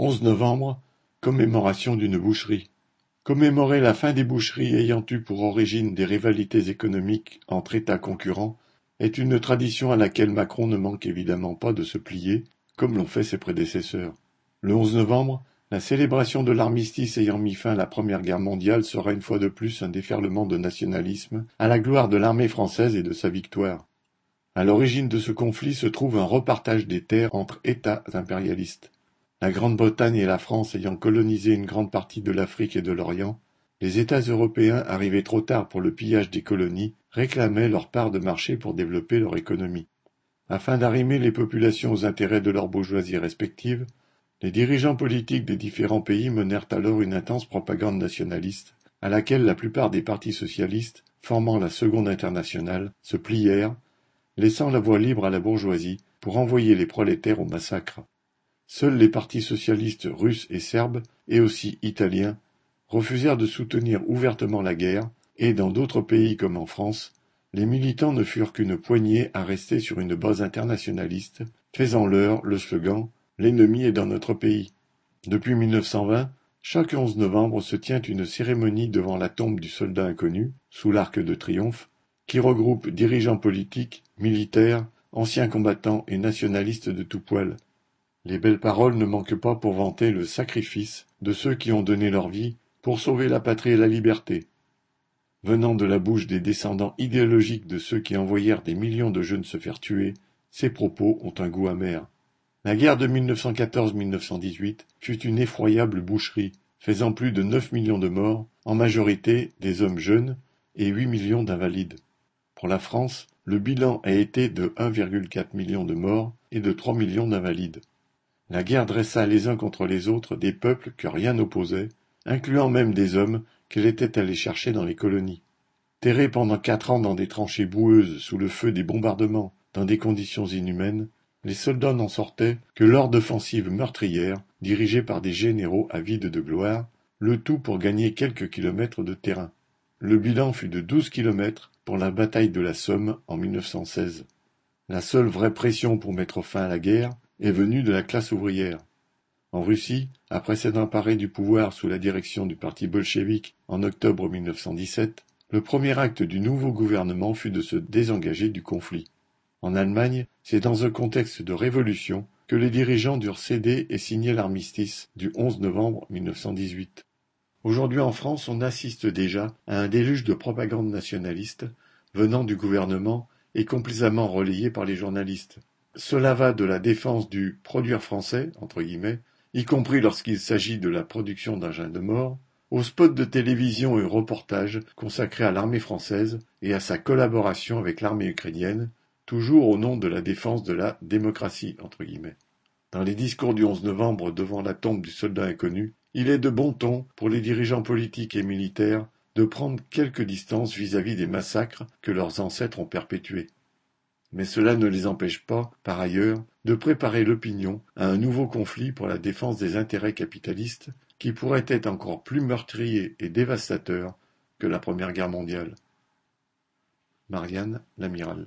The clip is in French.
Onze novembre, commémoration d'une boucherie. Commémorer la fin des boucheries ayant eu pour origine des rivalités économiques entre États concurrents est une tradition à laquelle Macron ne manque évidemment pas de se plier, comme l'ont fait ses prédécesseurs. Le 11 novembre, la célébration de l'armistice ayant mis fin à la Première Guerre mondiale sera une fois de plus un déferlement de nationalisme à la gloire de l'armée française et de sa victoire. À l'origine de ce conflit se trouve un repartage des terres entre États impérialistes. La Grande-Bretagne et la France ayant colonisé une grande partie de l'Afrique et de l'Orient, les États européens, arrivés trop tard pour le pillage des colonies, réclamaient leur part de marché pour développer leur économie. Afin d'arrimer les populations aux intérêts de leurs bourgeoisies respectives, les dirigeants politiques des différents pays menèrent alors une intense propagande nationaliste, à laquelle la plupart des partis socialistes, formant la Seconde Internationale, se plièrent, laissant la voie libre à la bourgeoisie pour envoyer les prolétaires au massacre. Seuls les partis socialistes russes et serbes, et aussi italiens, refusèrent de soutenir ouvertement la guerre, et dans d'autres pays comme en France, les militants ne furent qu'une poignée à rester sur une base internationaliste, faisant leur le slogan L'ennemi est dans notre pays. Depuis 1920, chaque 11 novembre se tient une cérémonie devant la tombe du soldat inconnu, sous l'arc de triomphe, qui regroupe dirigeants politiques, militaires, anciens combattants et nationalistes de tout poil, les belles paroles ne manquent pas pour vanter le sacrifice de ceux qui ont donné leur vie pour sauver la patrie et la liberté. Venant de la bouche des descendants idéologiques de ceux qui envoyèrent des millions de jeunes se faire tuer, ces propos ont un goût amer. La guerre de 1914-1918 fut une effroyable boucherie, faisant plus de 9 millions de morts, en majorité des hommes jeunes, et 8 millions d'invalides. Pour la France, le bilan a été de 1,4 million de morts et de 3 millions d'invalides. La guerre dressa les uns contre les autres des peuples que rien n'opposait, incluant même des hommes qu'elle était allée chercher dans les colonies. Terrés pendant quatre ans dans des tranchées boueuses sous le feu des bombardements, dans des conditions inhumaines, les soldats n'en sortaient que lors d'offensives meurtrières dirigées par des généraux avides de gloire, le tout pour gagner quelques kilomètres de terrain. Le bilan fut de douze kilomètres pour la bataille de la Somme en 1916. La seule vraie pression pour mettre fin à la guerre est venu de la classe ouvrière. En Russie, après s'être emparé du pouvoir sous la direction du parti bolchevique en octobre 1917, le premier acte du nouveau gouvernement fut de se désengager du conflit. En Allemagne, c'est dans un contexte de révolution que les dirigeants durent céder et signer l'armistice du 11 novembre 1918. Aujourd'hui en France, on assiste déjà à un déluge de propagande nationaliste venant du gouvernement et complaisamment relayé par les journalistes. Cela va de la défense du produire français, y compris lorsqu'il s'agit de la production d'engins de mort, aux spots de télévision et reportages consacrés à l'armée française et à sa collaboration avec l'armée ukrainienne, toujours au nom de la défense de la démocratie. Dans les discours du 11 novembre devant la tombe du soldat inconnu, il est de bon ton pour les dirigeants politiques et militaires de prendre quelques distances vis-à-vis -vis des massacres que leurs ancêtres ont perpétués. Mais cela ne les empêche pas, par ailleurs, de préparer l'opinion à un nouveau conflit pour la défense des intérêts capitalistes qui pourrait être encore plus meurtrier et dévastateur que la Première Guerre mondiale. Marianne L'Amiral